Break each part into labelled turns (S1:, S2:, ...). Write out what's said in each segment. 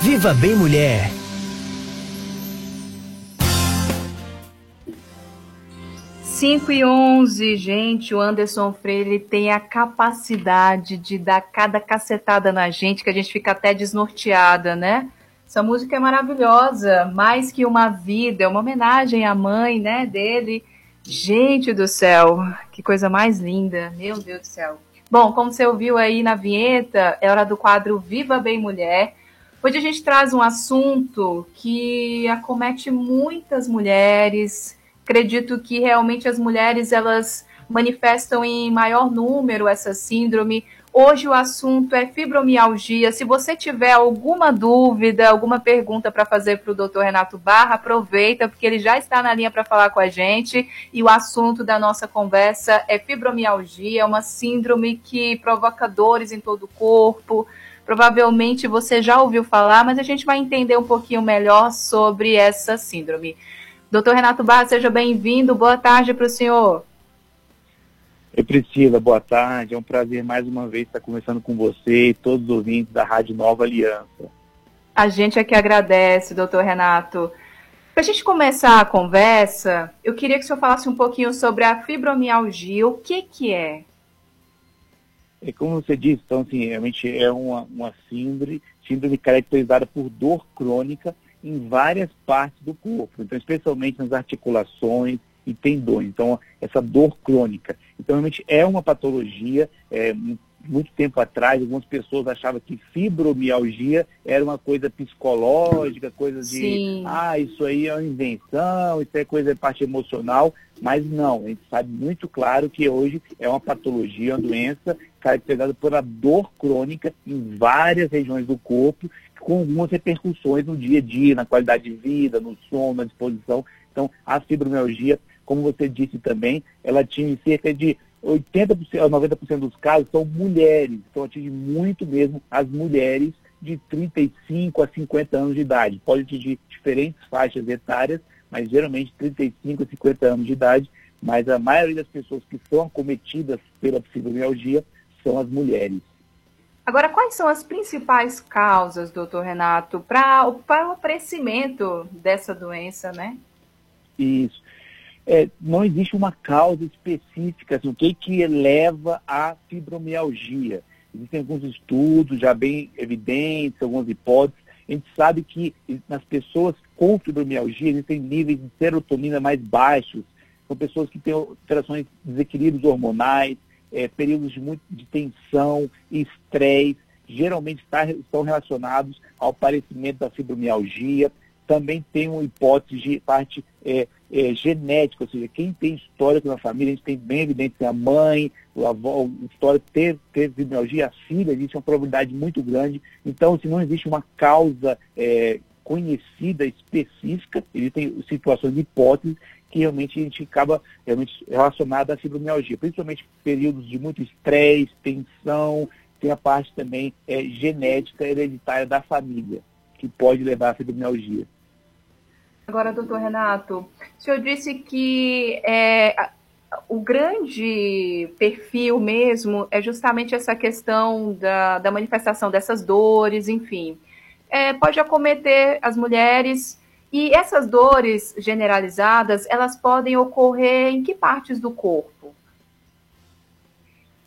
S1: Viva Bem Mulher.
S2: Cinco e onze, gente, o Anderson Freire tem a capacidade de dar cada cacetada na gente que a gente fica até desnorteada, né? Essa música é maravilhosa, mais que uma vida, é uma homenagem à mãe, né, dele. Gente do céu, que coisa mais linda, meu Deus do céu. Bom, como você ouviu aí na vinheta, é hora do quadro Viva Bem Mulher. Hoje a gente traz um assunto que acomete muitas mulheres. Acredito que realmente as mulheres elas manifestam em maior número essa síndrome. Hoje o assunto é fibromialgia. Se você tiver alguma dúvida, alguma pergunta para fazer para o Dr. Renato Barra, aproveita, porque ele já está na linha para falar com a gente. E o assunto da nossa conversa é fibromialgia, é uma síndrome que provoca dores em todo o corpo. Provavelmente você já ouviu falar, mas a gente vai entender um pouquinho melhor sobre essa síndrome. Doutor Renato Barra, seja bem-vindo. Boa tarde para o senhor.
S3: Oi, Priscila, boa tarde. É um prazer mais uma vez estar conversando com você e todos os ouvintes da Rádio Nova Aliança.
S2: A gente é que agradece, doutor Renato. Para a gente começar a conversa, eu queria que o senhor falasse um pouquinho sobre a fibromialgia. O que, que é?
S3: É como você disse, então, assim, realmente é uma, uma síndrome, síndrome caracterizada por dor crônica em várias partes do corpo, então especialmente nas articulações e tendões. Então, essa dor crônica. Então, realmente é uma patologia. É, muito tempo atrás, algumas pessoas achavam que fibromialgia era uma coisa psicológica, coisa de, Sim. ah, isso aí é uma invenção, isso é coisa de parte emocional, mas não, a gente sabe muito claro que hoje é uma patologia, uma doença caracterizada por a dor crônica em várias regiões do corpo, com algumas repercussões no dia a dia, na qualidade de vida, no sono, na disposição. Então, a fibromialgia, como você disse também, ela tinha cerca de 80% a 90% dos casos são mulheres, então atinge muito mesmo as mulheres de 35 a 50 anos de idade. Pode atingir diferentes faixas etárias, mas geralmente 35 a 50 anos de idade, mas a maioria das pessoas que são acometidas pela fibromialgia são as mulheres.
S2: Agora, quais são as principais causas, doutor Renato, para o aparecimento dessa doença, né?
S3: Isso é, não existe uma causa específica, assim, o que, que leva à fibromialgia. Existem alguns estudos já bem evidentes, algumas hipóteses. A gente sabe que nas pessoas com fibromialgia existem níveis de serotonina mais baixos. São pessoas que têm alterações, desequilíbrios hormonais, é, períodos de, muito, de tensão, estresse, geralmente está, estão relacionados ao aparecimento da fibromialgia. Também tem uma hipótese de parte é, é, genética, ou seja, quem tem histórico na família, a gente tem bem evidente a mãe, o avó, o histórico teve fibromialgia, a filha, existe uma probabilidade muito grande. Então, se não existe uma causa é, conhecida, específica, existem situações de hipóteses que realmente a gente acaba realmente relacionada à fibromialgia, principalmente períodos de muito estresse, tensão, tem a parte também é, genética hereditária da família, que pode levar à fibromialgia.
S2: Agora, doutor Renato, o senhor disse que é, o grande perfil mesmo é justamente essa questão da, da manifestação dessas dores, enfim. É, pode acometer as mulheres e essas dores generalizadas, elas podem ocorrer em que partes do corpo?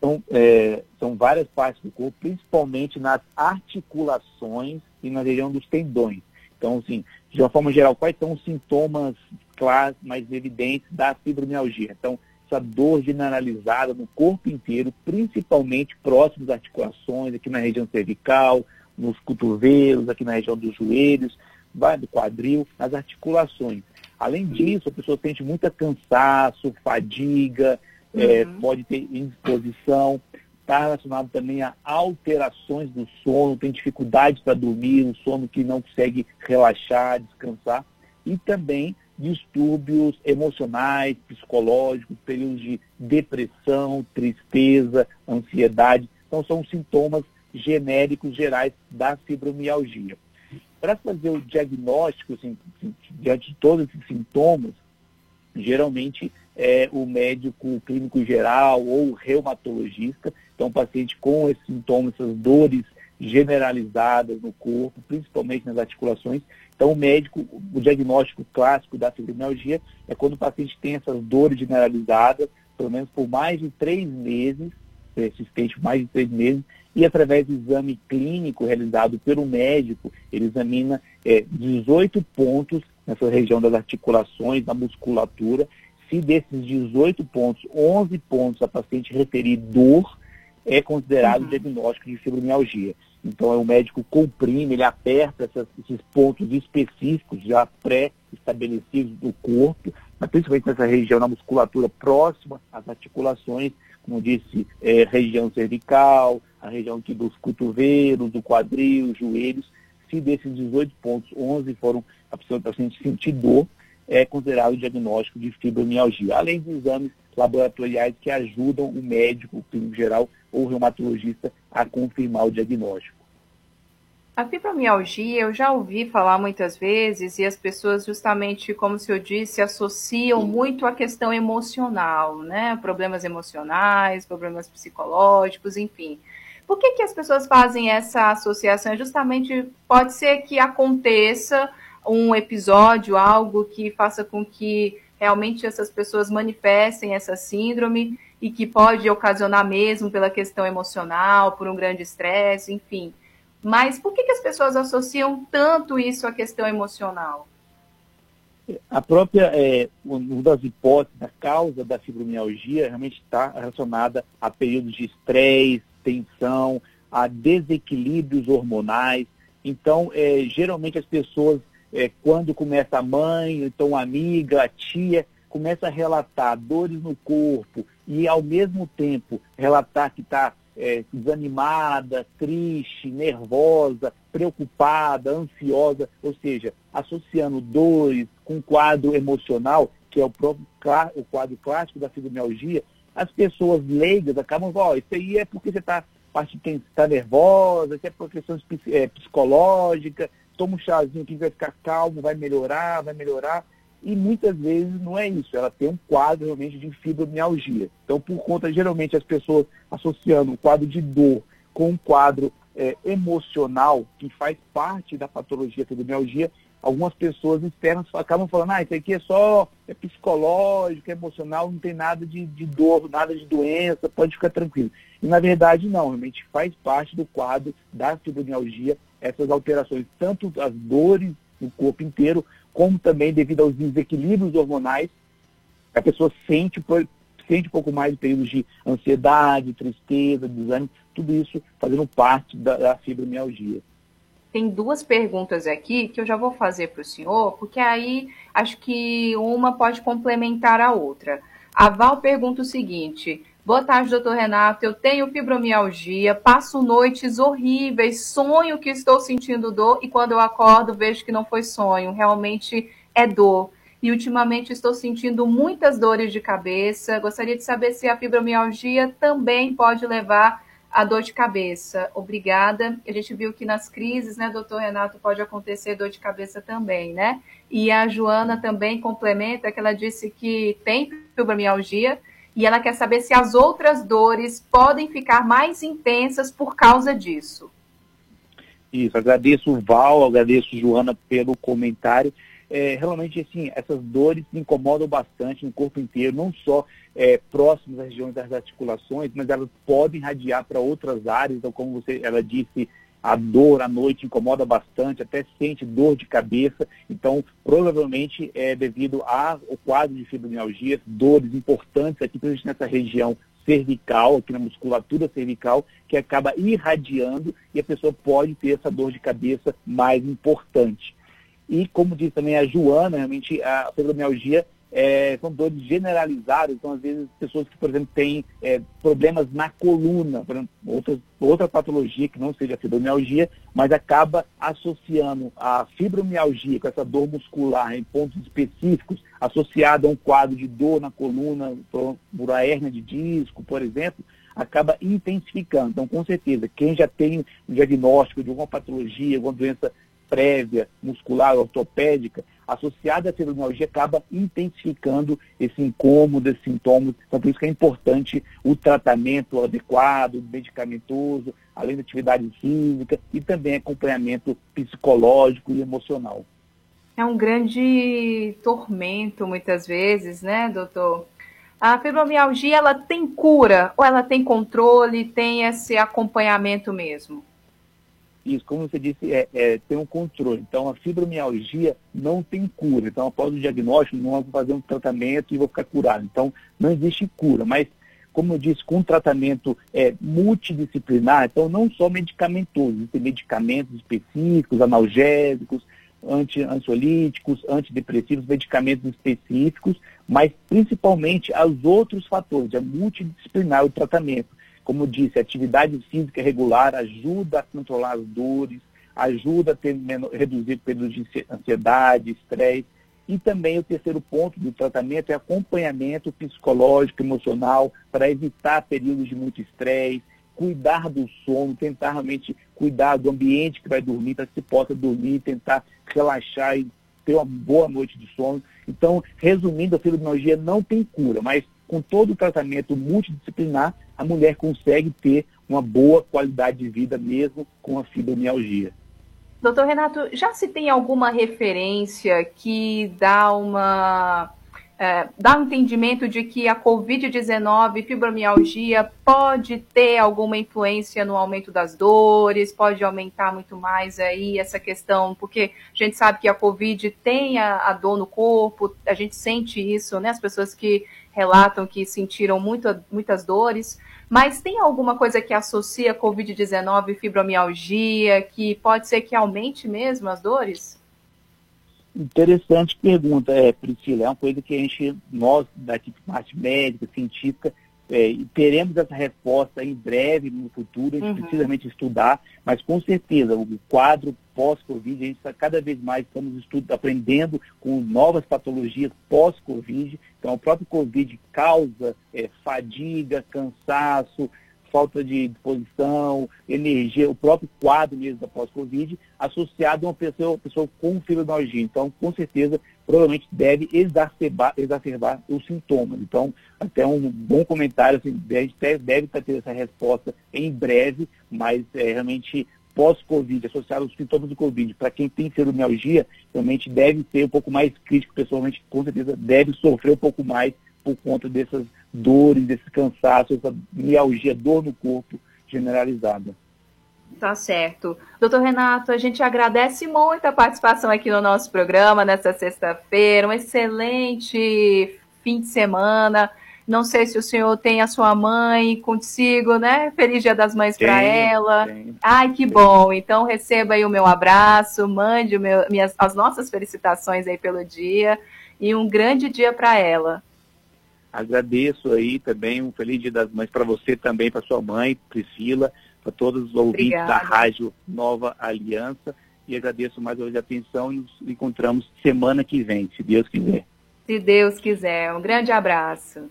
S3: São, é, são várias partes do corpo, principalmente nas articulações e na região dos tendões. Então, assim, de uma forma geral, quais são os sintomas claros, mais evidentes da fibromialgia? Então, essa dor generalizada no corpo inteiro, principalmente próximo das articulações, aqui na região cervical, nos cotovelos, aqui na região dos joelhos, vai do quadril, nas articulações. Além disso, a pessoa sente muita cansaço, fadiga, uhum. é, pode ter indisposição está relacionado também a alterações do sono, tem dificuldade para dormir, um sono que não consegue relaxar, descansar, e também distúrbios emocionais, psicológicos, períodos de depressão, tristeza, ansiedade. Então, são sintomas genéricos gerais da fibromialgia. Para fazer o diagnóstico, assim, diante de todos esses sintomas, geralmente é o médico clínico geral ou o reumatologista então, o paciente com esses sintomas, essas dores generalizadas no corpo, principalmente nas articulações. Então, o médico, o diagnóstico clássico da fibromialgia é quando o paciente tem essas dores generalizadas, pelo menos por mais de três meses, persistente mais de três meses, e através do exame clínico realizado pelo médico, ele examina é, 18 pontos nessa região das articulações, da musculatura. Se desses 18 pontos, 11 pontos a paciente referir dor, é considerado uhum. diagnóstico de fibromialgia. Então, é o médico comprime, ele aperta essas, esses pontos específicos já pré-estabelecidos do corpo, principalmente nessa região, na musculatura próxima às articulações, como disse, é, região cervical, a região aqui dos cotovelos, do quadril, joelhos. Se desses 18 pontos, 11 foram a pessoa, a paciente sentir dor, é considerado o diagnóstico de fibromialgia, além de exames laboratoriais que ajudam o médico, o clínico geral ou o reumatologista a confirmar o diagnóstico.
S2: A fibromialgia eu já ouvi falar muitas vezes e as pessoas justamente, como o senhor disse, associam muito a questão emocional, né? Problemas emocionais, problemas psicológicos, enfim. Por que, que as pessoas fazem essa associação? Justamente pode ser que aconteça um episódio, algo que faça com que realmente essas pessoas manifestem essa síndrome e que pode ocasionar mesmo pela questão emocional, por um grande estresse, enfim. Mas por que, que as pessoas associam tanto isso à questão emocional?
S3: A própria, é, uma das hipóteses, a causa da fibromialgia realmente está relacionada a períodos de estresse, tensão, a desequilíbrios hormonais. Então, é, geralmente as pessoas, é, quando começa a mãe, então a amiga, a tia, começa a relatar dores no corpo e ao mesmo tempo relatar que está é, desanimada, triste, nervosa, preocupada, ansiosa, ou seja, associando dores com quadro emocional, que é o próprio o quadro clássico da fibromialgia, as pessoas leigas acabam falando, oh, isso aí é porque você está tá nervosa, isso é por questão é, toma um chazinho que vai ficar calmo, vai melhorar, vai melhorar. E muitas vezes não é isso, ela tem um quadro realmente de fibromialgia. Então, por conta, geralmente, as pessoas associando um quadro de dor com um quadro é, emocional, que faz parte da patologia fibromialgia, algumas pessoas externas acabam falando, ah, isso aqui é só é psicológico, é emocional, não tem nada de, de dor, nada de doença, pode ficar tranquilo. E na verdade não, realmente faz parte do quadro da fibromialgia essas alterações, tanto as dores no corpo inteiro, como também devido aos desequilíbrios hormonais, a pessoa sente, sente um pouco mais de períodos de ansiedade, tristeza, desânimo, tudo isso fazendo parte da, da fibromialgia
S2: tem duas perguntas aqui que eu já vou fazer para o senhor, porque aí acho que uma pode complementar a outra. A Val pergunta o seguinte: Boa tarde, doutor Renato. Eu tenho fibromialgia, passo noites horríveis, sonho que estou sentindo dor e quando eu acordo vejo que não foi sonho, realmente é dor. E ultimamente estou sentindo muitas dores de cabeça. Gostaria de saber se a fibromialgia também pode levar a dor de cabeça. Obrigada. A gente viu que nas crises, né, doutor Renato, pode acontecer dor de cabeça também, né? E a Joana também complementa que ela disse que tem fibromialgia e ela quer saber se as outras dores podem ficar mais intensas por causa disso.
S3: Isso, agradeço Val, agradeço Joana pelo comentário é, realmente assim, essas dores incomodam bastante no corpo inteiro, não só é, próximos às regiões das articulações, mas elas podem radiar para outras áreas, então como você, ela disse, a dor à noite incomoda bastante, até sente dor de cabeça, então provavelmente é devido ao quadro de fibromialgia, dores importantes aqui, principalmente nessa região cervical, aqui na musculatura cervical, que acaba irradiando e a pessoa pode ter essa dor de cabeça mais importante. E, como disse também a Joana, realmente a fibromialgia é, são dores generalizadas, então às vezes pessoas que, por exemplo, têm é, problemas na coluna, por exemplo, outra, patologia que não seja fibromialgia, mas acaba associando a fibromialgia com essa dor muscular em pontos específicos, associada a um quadro de dor na coluna, por a hérnia de disco, por exemplo, acaba intensificando. Então, com certeza, quem já tem um diagnóstico de alguma patologia, alguma doença prévia, muscular, ortopédica, associada à fibromialgia, acaba intensificando esse incômodo, esse sintomas. Então, por isso que é importante o tratamento adequado, medicamentoso, além da atividade física e também acompanhamento psicológico e emocional.
S2: É um grande tormento, muitas vezes, né, doutor? A fibromialgia, ela tem cura ou ela tem controle, tem esse acompanhamento mesmo?
S3: Isso, como você disse, é, é, tem um controle. Então, a fibromialgia não tem cura. Então, após o diagnóstico, não vou fazer um tratamento e vou ficar curado. Então, não existe cura. Mas, como eu disse, com um tratamento é, multidisciplinar, então não só medicamentoso, existem medicamentos específicos, analgésicos, anti-ansiolíticos, antidepressivos, medicamentos específicos, mas principalmente aos outros fatores, é multidisciplinar o tratamento. Como disse, atividade física regular ajuda a controlar as dores, ajuda a ter, reduzir períodos de ansiedade, estresse. E também o terceiro ponto do tratamento é acompanhamento psicológico, emocional, para evitar períodos de muito estresse, cuidar do sono, tentar realmente cuidar do ambiente que vai dormir, para que se possa dormir, tentar relaxar e ter uma boa noite de sono. Então, resumindo, a fibromialgia não tem cura, mas com todo o tratamento multidisciplinar, a mulher consegue ter uma boa qualidade de vida mesmo com a fibromialgia.
S2: Doutor Renato, já se tem alguma referência que dá uma é, dá um entendimento de que a Covid-19, fibromialgia, pode ter alguma influência no aumento das dores, pode aumentar muito mais aí essa questão, porque a gente sabe que a Covid tem a, a dor no corpo, a gente sente isso, né? As pessoas que relatam que sentiram muito, muitas dores, mas tem alguma coisa que associa Covid-19 e fibromialgia, que pode ser que aumente mesmo as dores?
S3: Interessante pergunta, é, Priscila. É uma coisa que a gente, nós, da equipe parte médica, científica, é, teremos essa resposta em breve, no futuro, a gente uhum. precisa realmente estudar, mas com certeza o quadro pós-Covid, a gente está cada vez mais estamos estudo, aprendendo com novas patologias pós-Covid. Então, o próprio Covid causa é, fadiga, cansaço, falta de disposição, energia, o próprio quadro mesmo da pós-Covid, associado a uma pessoa, pessoa com fibromialgia. Então, com certeza, provavelmente deve exacerbar, exacerbar os sintomas. Então, até um bom comentário, assim, deve, deve ter essa resposta em breve, mas é, realmente pós-Covid, associado aos sintomas do Covid, para quem tem fibromialgia, realmente deve ser um pouco mais crítico, pessoalmente, com certeza deve sofrer um pouco mais por conta dessas dores, desse cansaço, essa mialgia, dor no corpo generalizada.
S2: Tá certo. Doutor Renato, a gente agradece muito a participação aqui no nosso programa nessa sexta-feira. Um excelente fim de semana. Não sei se o senhor tem a sua mãe consigo, né? Feliz Dia das Mães para ela. Tenho, Ai, que tenho. bom. Então receba aí o meu abraço, mande meu, minhas, as nossas felicitações aí pelo dia e um grande dia para ela.
S3: Agradeço aí também um feliz Dia das Mães para você também, para sua mãe, Priscila, para todos os ouvintes Obrigada. da Rádio Nova Aliança. E agradeço mais hoje a atenção e nos encontramos semana que vem, se Deus quiser.
S2: Se Deus quiser. Um grande abraço.